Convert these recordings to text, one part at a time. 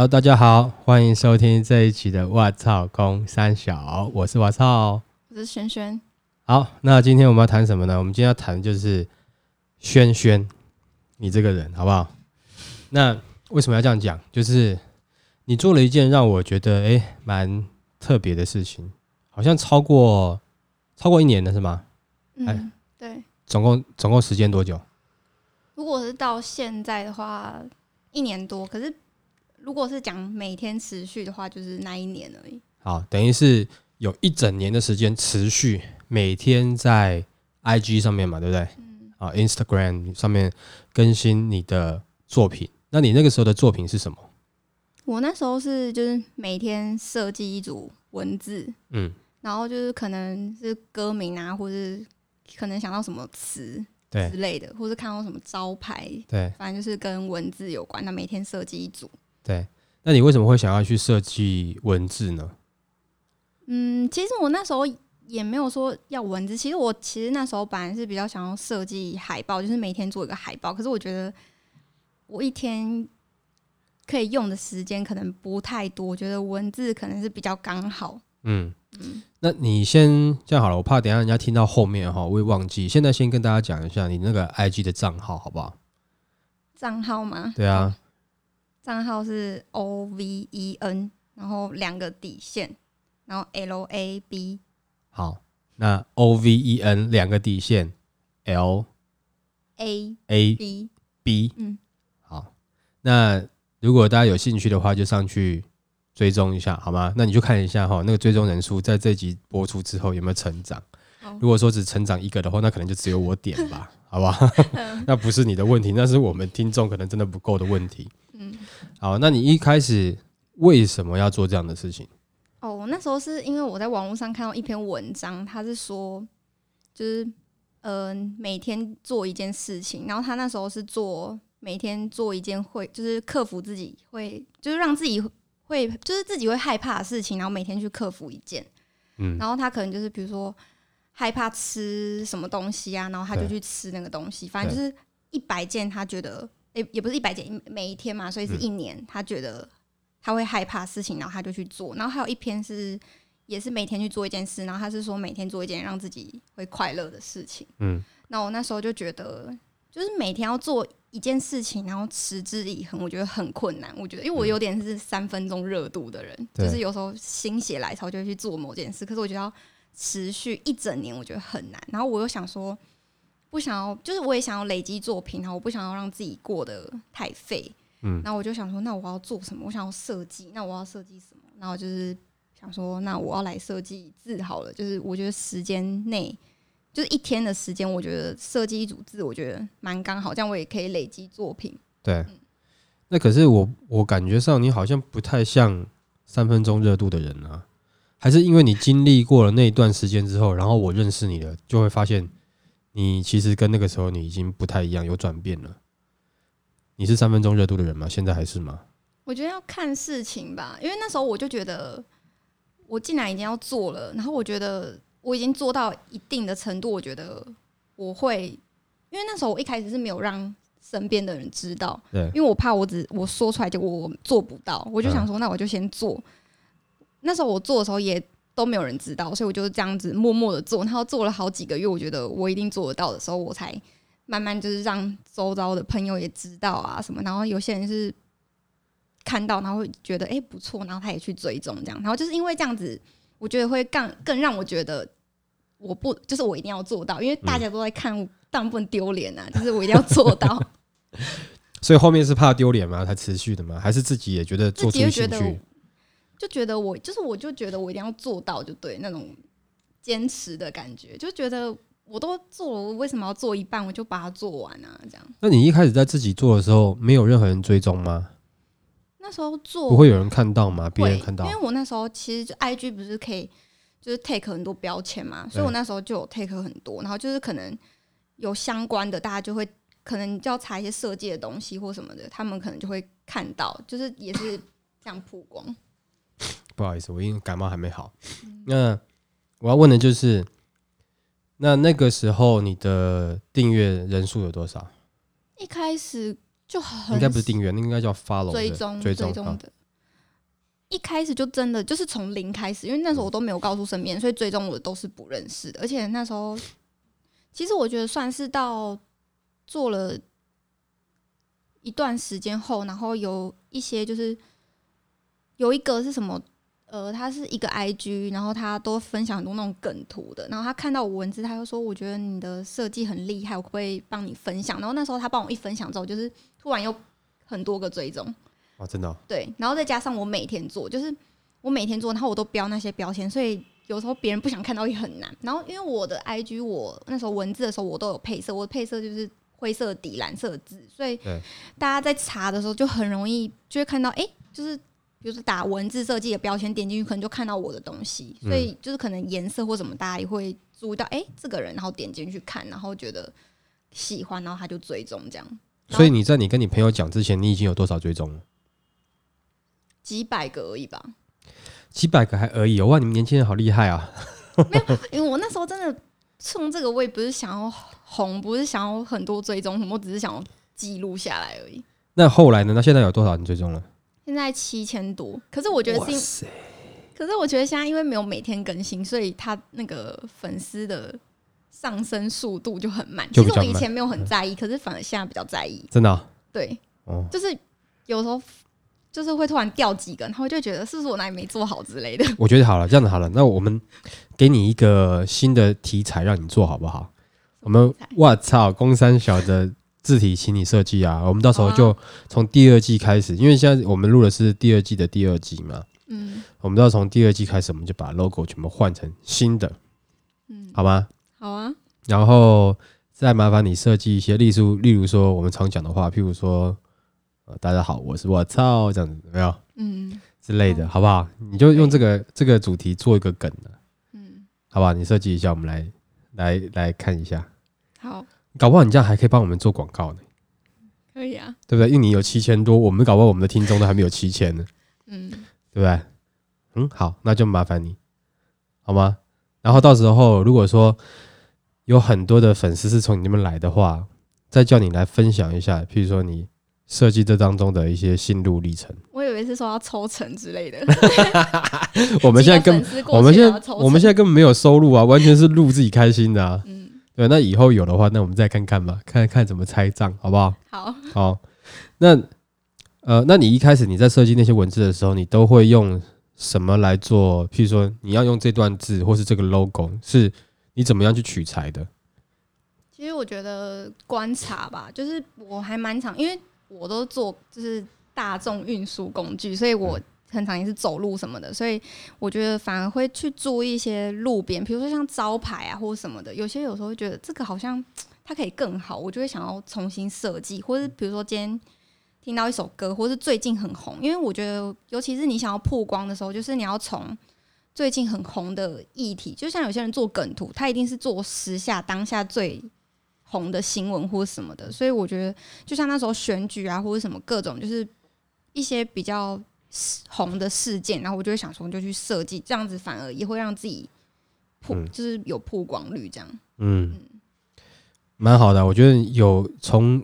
Hello，大家好，欢迎收听这一期的《我操公三小》，我是我操。我是轩轩，好，那今天我们要谈什么呢？我们今天要谈的就是轩轩，你这个人好不好？那为什么要这样讲？就是你做了一件让我觉得哎蛮特别的事情，好像超过超过一年了是吗？哎嗯，对。总共总共时间多久？如果是到现在的话，一年多。可是如果是讲每天持续的话，就是那一年而已。好，等于是有一整年的时间持续每天在 IG 上面嘛，对不对？嗯，啊，Instagram 上面更新你的作品。那你那个时候的作品是什么？我那时候是就是每天设计一组文字，嗯，然后就是可能是歌名啊，或是可能想到什么词对之类的，或是看到什么招牌，对反正就是跟文字有关。那每天设计一组。对。那你为什么会想要去设计文字呢？嗯，其实我那时候也没有说要文字，其实我其实那时候本来是比较想要设计海报，就是每天做一个海报。可是我觉得我一天可以用的时间可能不太多，我觉得文字可能是比较刚好。嗯，那你先这样好了，我怕等一下人家听到后面哈，我会忘记。现在先跟大家讲一下你那个 IG 的账号好不好？账号吗？对啊，账号是 O V E N，然后两个底线，然后 L A B 好，那 O V E N 两个底线，L A A B，B，嗯，好，那如果大家有兴趣的话，就上去追踪一下，好吗？那你就看一下哈，那个追踪人数在这集播出之后有没有成长。如果说只成长一个的话，那可能就只有我点吧，好吧？那不是你的问题，那是我们听众可能真的不够的问题。嗯，好，那你一开始为什么要做这样的事情？哦，我那时候是因为我在网络上看到一篇文章，他是说，就是嗯、呃每天做一件事情，然后他那时候是做每天做一件会，就是克服自己会，就是让自己会，就是自己会害怕的事情，然后每天去克服一件。嗯然后他可能就是比如说害怕吃什么东西啊，然后他就去吃那个东西，反正就是一百件他觉得，也也不是一百件，每一天嘛，所以是嗯一年，他觉得他会害怕事情，然后他就去做。然后还有一篇是也是每天去做一件事，然后他是说每天做一件让自己会快乐的事情。嗯，那我那时候就觉得，就是每天要做一件事情，然后持之以恒，我觉得很困难。我觉得，因为我有点是三分钟热度的人，对就是有时候心血来潮就会去做某件事，可是我觉得要持续一整年，我觉得很难。然后我又想说，不想要，就是我也想要累积作品，然后我不想要让自己过得太废。嗯然后我就想说，那我要做什么？我想要设计，那我要设计什么？然后就是想说，那我要来设计字好了。就是我觉得时间内，就是一天的时间，我觉得设计一组字，我觉得蛮刚好，这样我也可以累积作品。对。那可是我我感觉上你好像不太像三分钟热度的人啊，还是因为你经历过了那一段时间之后，然后我认识你了，就会发现你其实跟那个时候你已经不太一样，有转变了。你是三分钟热度的人吗？现在还是吗？我觉得要看事情吧，因为那时候我就觉得，我既然已经要做了，然后我觉得我已经做到一定的程度，我觉得我会，因为那时候我一开始是没有让身边的人知道，对，因为我怕我只我说出来，结果我做不到，我就想说，那我就先做。那时候我做的时候也都没有人知道，所以我就是这样子默默的做，然后做了好几个月，我觉得我一定做得到的时候，我才慢慢就是让周遭的朋友也知道啊什么，然后有些人是看到，然后会觉得哎、诶不错，然后他也去追踪这样，然后就是因为这样子，我觉得会更更让我觉得我不就是我一定要做到，因为大家都在看，我当然不能丢脸啊，就是我一定要做到。所以后面是怕丢脸吗？才持续的吗？还是自己也觉得做出自己觉得兴趣？就觉得我就是我就觉得我一定要做到，就对那种坚持的感觉，就觉得我都做了，我为什么要做一半我就把它做完啊？这样那你一开始在自己做的时候，没有任何人追踪吗？那时候做不会有人看到吗？别人看到因为我那时候其实就 IG 不是可以就是 take 很多标签嘛，所以我那时候就有 take 很多，然后就是可能有相关的，大家就会可能就要查一些设计的东西或什么的，他们可能就会看到，就是也是这样曝光。不好意思，我因为感冒还没好。那我要问的就是，那那个时候你的订阅人数有多少？一开始就很应该不是订阅，那应该叫 follow 追踪追追踪。的，一开始就真的就是从零开始，因为那时候我都没有告诉身边，所以追踪我的都是不认识的。而且那时候，其实我觉得算是到做了一段时间后，然后有一些就是有一个是什么，呃，他是一个 IG，然后他都分享很多那种梗图的，然后他看到我文字，他就说我觉得你的设计很厉害，我可不可以帮你分享？然后那时候他帮我一分享之后，就是突然又很多个追踪。哦，真的哦、对，然后再加上我每天做，就是我每天做，然后我都标那些标签，所以有时候别人不想看到也很难。然后因为我的 IG，我那时候文字的时候我都有配色，我的配色就是灰色底蓝色的字，所以大家在查的时候就很容易就会看到，哎、就是比如说打文字设计的标签，点进去可能就看到我的东西，所以就是可能颜色或什么，大家也会注意到，哎、这个人，然后点进去看，然后觉得喜欢，然后他就追踪这样。所以你在你跟你朋友讲之前，你已经有多少追踪了？几百个而已吧，几百个还而已、哦，哇！你们年轻人好厉害啊！没有因为我那时候真的冲这个，我也不是想要红，不是想要很多追踪什么，我只是想要记录下来而已。那后来呢？那现在有多少人追踪了？现在七千多，可是我觉得是！可是我觉得现在因为没有每天更新，所以他那个粉丝的上升速度就很慢。其实我以前没有很在意，可是反而现在比较在意。真的哦、对，哦就是有时候就是会突然掉几个，然后就觉得是不是我哪里没做好之类的。我觉得好了，这样子好了，那我们给你一个新的题材让你做好不好？我们我操，工三小的字体请你设计啊！我们到时候就从第二季开始，因为现在我们录的是第二季的第二季嘛，嗯我们都要从第二季开始，我们就把 logo 全部换成新的，嗯，好吗？好啊，然后再麻烦你设计一些，例如例如说我们常讲的话，譬如说，呃，大家好，我是我操，这样子有没有嗯之类的，好不好？你就用这个这个主题做一个梗的，嗯，好不好？你设计一下，我们来来来看一下，好，搞不好你这样还可以帮我们做广告呢，可以啊，对不对？因为你有七千多，我们搞不好我们的听众都还没有七千呢，嗯。对不对？嗯，好，那就麻烦你，好吗？然后到时候如果说有很多的粉丝是从你那边来的话，再叫你来分享一下，譬如说你设计这当中的一些心路历程。我以为是说要抽成之类的。我们现在根我们现在我们现在根本没有收入啊，完全是录自己开心的啊。嗯，对，那以后有的话，那我们再看看吧，看看怎么拆账，好不好？好，好，那呃，那你一开始你在设计那些文字的时候，你都会用什么来做？譬如说，你要用这段字或是这个 logo，是你怎么样去取材的？其实我觉得观察吧，就是我还蛮常，因为我都做就是大众运输工具，所以我很常也是走路什么的，所以我觉得反而会去注意一些路边，比如说像招牌啊或什么的，有些有时候会觉得这个好像它可以更好，我就会想要重新设计，或者比如说今天。听到一首歌，或是最近很红，因为我觉得，尤其是你想要曝光的时候，就是你要从最近很红的议题，就像有些人做梗图，他一定是做时下当下最红的新闻或什么的，所以我觉得，就像那时候选举啊，或者什么各种，就是一些比较红的事件，然后我就会想说，就去设计，这样子反而也会让自己曝，嗯就是有曝光率这样。嗯，蛮好的，我觉得有从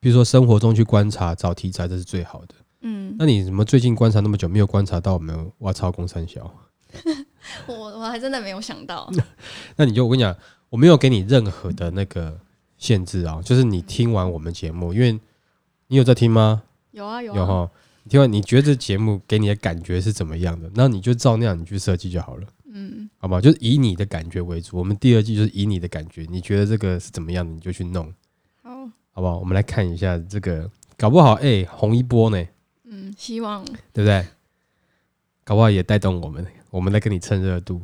比如说生活中去观察找题材，这是最好的。嗯，那你怎么最近观察那么久，没有观察到我们挖超工三小？我我还真的没有想到，那你就我跟你讲，我没有给你任何的那个限制啊，就是你听完我们节目，因为你有在听吗？有啊有啊，有听完你觉得这节目给你的感觉是怎么样的？那你就照那样你去设计就好了，嗯好吧？就是以你的感觉为主。我们第二季就是以你的感觉，你觉得这个是怎么样的，你就去弄，好，好不好？我们来看一下这个，搞不好哎、红一波呢，嗯，希望对不对？搞不好也带动我们，我们来跟你蹭热度。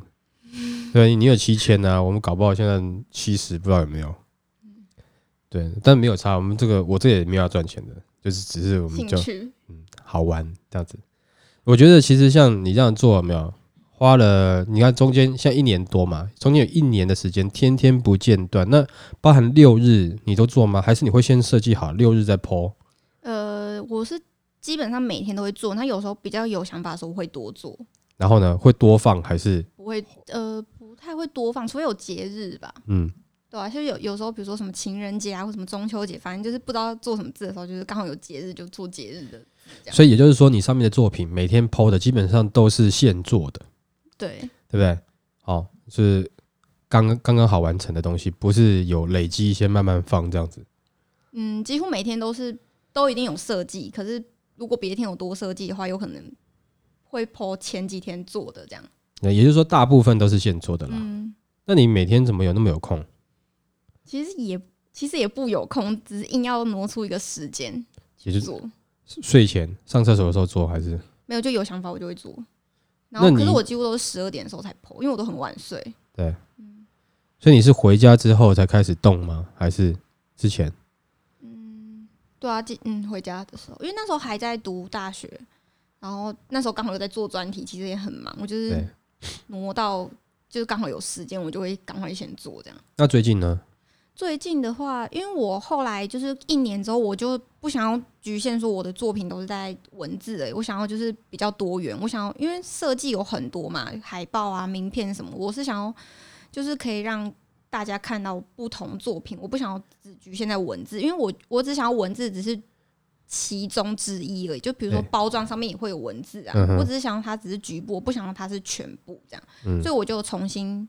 对，你有七千啊，我们搞不好现在七十，不知道有没有。对，但没有差，我们这个我这也没有要赚钱的，就是只是我们就兴趣，好玩这样子。我觉得其实像你这样做有没有花了？你看中间像一年多嘛，中间有一年的时间，天天不间断。那包含六日你都做吗？还是你会先设计好六日再 PO？呃，我是基本上每天都会做，那有时候比较有想法的时候会多做，然后呢，会多放还是不会呃不太会多放，除非有节日吧。嗯？对啊，就是有有时候，比如说什么情人节啊，或什么中秋节，反正就是不知道做什么字的时候，就是刚好有节日就做节日的所以也就是说，你上面的作品每天 PO 的基本上都是现做的，对，对不对？好，是刚刚刚刚好完成的东西，不是有累积一些慢慢放这样子。嗯，几乎每天都是都一定有设计，可是如果别天有多设计的话，有可能会 po 前几天做的这样。那也就是说，大部分都是现做的啦。嗯，那你每天怎么有那么有空？其实也其实也不有空，只是硬要挪出一个时间也就是做。睡前上厕所的时候做，还是没有就有想法我就会做，然后可是我几乎都是十二点的时候才 po，因为我都很晚睡。对？所以你是回家之后才开始动吗？还是之前？嗯对啊，进嗯回家的时候，因为那时候还在读大学，然后那时候刚好又在做专题，其实也很忙，我就是对。挪到就是刚好有时间，我就会赶快先做这样。那最近呢？最近的话，因为我后来就是一年之后，我就不想要局限说我的作品都是在文字的，我想要就是比较多元。我想要，因为设计有很多嘛，海报啊、名片什么，我是想要就是可以让大家看到不同作品，我不想要只局限在文字，因为我我只想要文字只是其中之一而已。就比如说包装上面也会有文字啊，嗯我只是想要它只是局部，我不想要它是全部这样，嗯所以我就重新。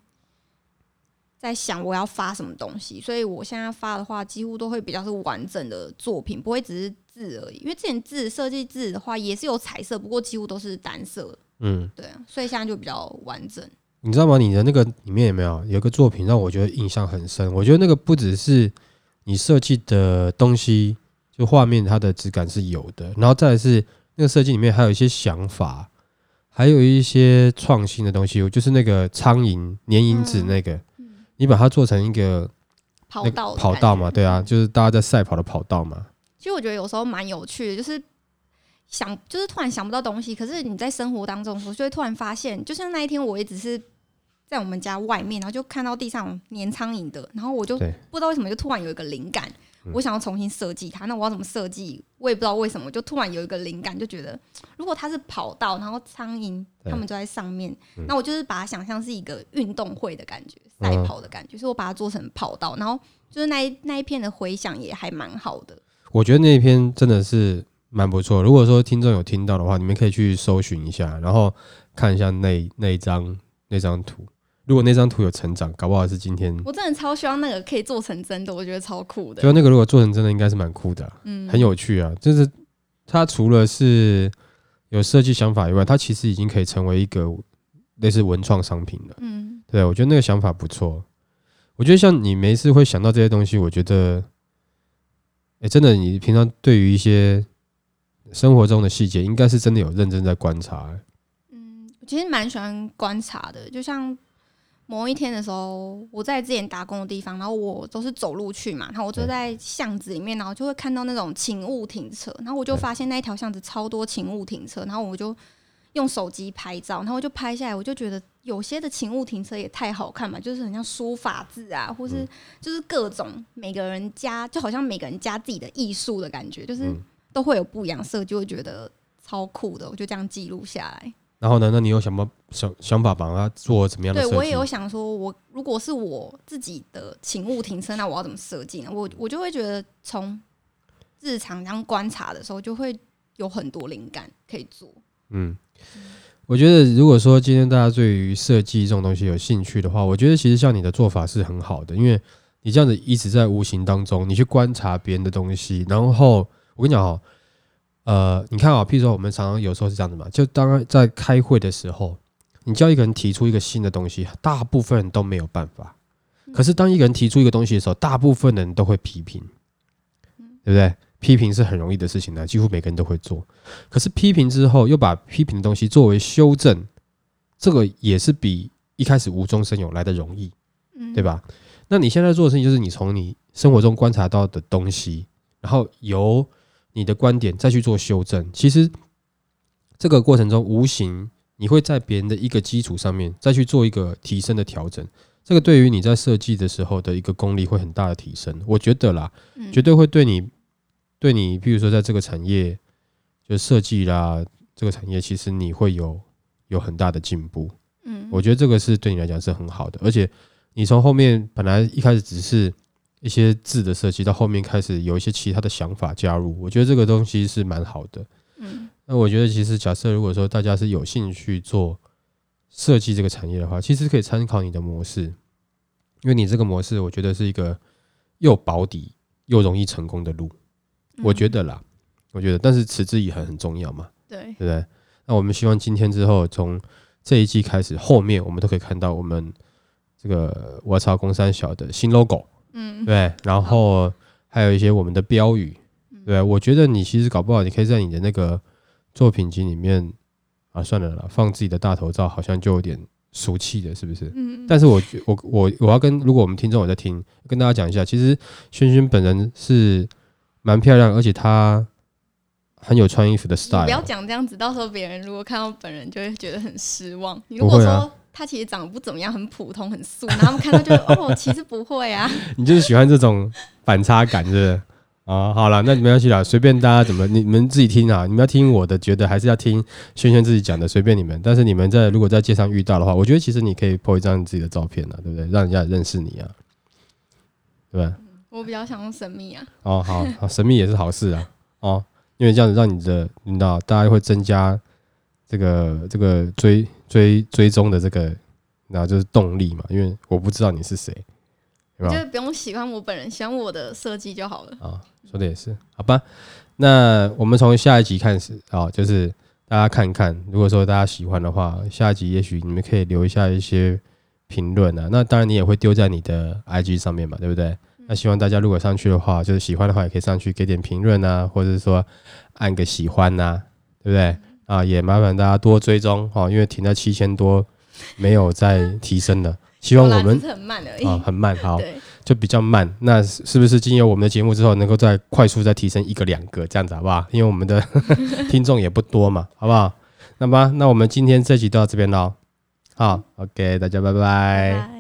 在想我要发什么东西，所以我现在发的话，几乎都会比较是完整的作品，不会只是字而已。因为之前字设计字的话也是有彩色，不过几乎都是单色，嗯，对啊，所以现在就比较完整。你知道吗？你的那个里面有没有有一个作品让我觉得印象很深？我觉得那个不只是你设计的东西，就画面它的质感是有的，然后再来是那个设计里面还有一些想法，还有一些创新的东西。我就是那个苍蝇粘蝇纸那个，你把它做成一个跑道跑道嘛，对啊，就是大家在赛跑的跑道嘛。其实我觉得有时候蛮有趣的，就是想，就是突然想不到东西，可是你在生活当中我，就会突然发现，就像那一天，我也只是在我们家外面，然后就看到地上有粘苍蝇的，然后我就不知道为什么就突然有一个灵感，嗯我想要重新设计它。那我要怎么设计？我也不知道为什么，就突然有一个灵感，就觉得如果它是跑道，然后苍蝇对它们就在上面，嗯那我就是把它想象是一个运动会的感觉，嗯赛跑的感觉，所以我把它做成跑道，然后就是那一那一片的回响也还蛮好的。我觉得那一篇真的是蛮不错。如果说听众有听到的话，你们可以去搜寻一下，然后看一下那那一张那张图。如果那张图有成长，搞不好是今天我真的超希望那个可以做成真的，我觉得超酷的。就那个如果做成真的，应该是蛮酷的啊、嗯，很有趣啊。就是它除了是有设计想法以外，它其实已经可以成为一个类似文创商品了。嗯，对，我觉得那个想法不错。我觉得像你每次会想到这些东西，我觉得，哎、真的，你平常对于一些生活中的细节，应该是真的有认真在观察、欸我其实蛮喜欢观察的，就像某一天的时候，我在之前打工的地方，然后我都是走路去嘛，然后我就在巷子里面，然后就会看到那种请勿停车，然后我就发现那一条巷子超多请勿停车，然后我就用手机拍照，然后我就拍下来，我就觉得有些的请勿停车也太好看嘛，就是很像书法字啊，或是嗯。就是各种每个人加，就好像每个人加自己的艺术的感觉，就是嗯。都会有不一样的设计，我觉得超酷的，我就这样记录下来。然后呢，那你有什么想想法把它做怎么样的？对我也有想说我，如果是我自己的请勿停车，那我要怎么设计呢？我我就会觉得从日常这样观察的时候，就会有很多灵感可以做。嗯，我觉得如果说今天大家对于设计这种东西有兴趣的话，我觉得其实像你的做法是很好的，因为你这样子一直在无形当中，你去观察别人的东西，然后我跟你讲哦，呃，你看啊、譬如说我们常常有时候是这样子嘛，就当在开会的时候，你叫一个人提出一个新的东西，大部分人都没有办法。可是当一个人提出一个东西的时候，大部分人都会批评，对不对？批评是很容易的事情呢，几乎每个人都会做。可是批评之后，又把批评的东西作为修正，这个也是比一开始无中生有来的容易，嗯，对？吧？那你现在做的事情就是你从你生活中观察到的东西，然后由你的观点再去做修正。其实这个过程中，无形你会在别人的一个基础上面再去做一个提升的调整。这个对于你在设计的时候的一个功力会很大的提升，我觉得啦，嗯绝对会对你，对你，比如说在这个产业，就设计啦，这个产业其实你会有有很大的进步。嗯，我觉得这个是对你来讲是很好的，而且你从后面本来一开始只是一些字的设计，到后面开始有一些其他的想法加入，我觉得这个东西是蛮好的。嗯。那我觉得其实假设如果说大家是有兴趣做设计这个产业的话，其实可以参考你的模式，因为你这个模式我觉得是一个又保底又容易成功的路，我觉嗯得啦，我觉得，但是持之以恒很重要嘛，对。对，不对？那我们希望今天之后，从这一季开始，后面我们都可以看到我们这个我操公三小的新 logo，嗯对，然后还有一些我们的标语，对，我觉得你其实搞不好，你可以在你的那个作品集里面啊，算了啦，放自己的大头照，好像就有点俗气的，是不是？嗯，但是我我我我要跟如果我们听众有在听，跟大家讲一下，其实轩轩本人是蛮漂亮，而且她很有穿衣服的 style 不要。讲这样子，到时候别人如果看到本人就会觉得很失望。你如果说他其实长得不怎么样，很普通、很素，然后他们看到就哦，其实不会啊。你就是喜欢这种反差感，是不是？啊，好了，那没关系啦，随便大家怎么，你们自己听啊。你们要听我的，觉得还是要听轩轩自己讲的，随便你们。但是你们在如果在街上遇到的话，我觉得其实你可以 po 一张你自己的照片啊，对不对？让人家认识你啊，对吧？我比较想用神秘啊，哦，好，好，神秘也是好事啊，哦，因为这样子让你的，你知道，大家会增加这个这个追追追踪的这个，然后就是动力嘛，因为我不知道你是谁，对吧我觉？得不用喜欢我本人，喜欢我的设计就好了。啊，说的也是，好吧？那我们从下一集开始啊，就是大家看看，如果说大家喜欢的话，下一集也许你们可以留一下一些评论啊。那当然你也会丢在你的 IG 上面嘛，对不对？那希望大家如果上去的话，就是喜欢的话，也可以上去给点评论啊，或者是说按个喜欢呐、对不对？啊，也麻烦大家多追踪哦，因为停在七千多，没有再提升了。希望我们很慢而已。啊很慢，好，就比较慢。那是是不是经由我们的节目之后，能够再快速再提升一个两个这样子，好不好？因为我们的 听众也不多嘛，好不好？那么，那我们今天这集就到这边喽。好，OK，大家拜拜拜拜。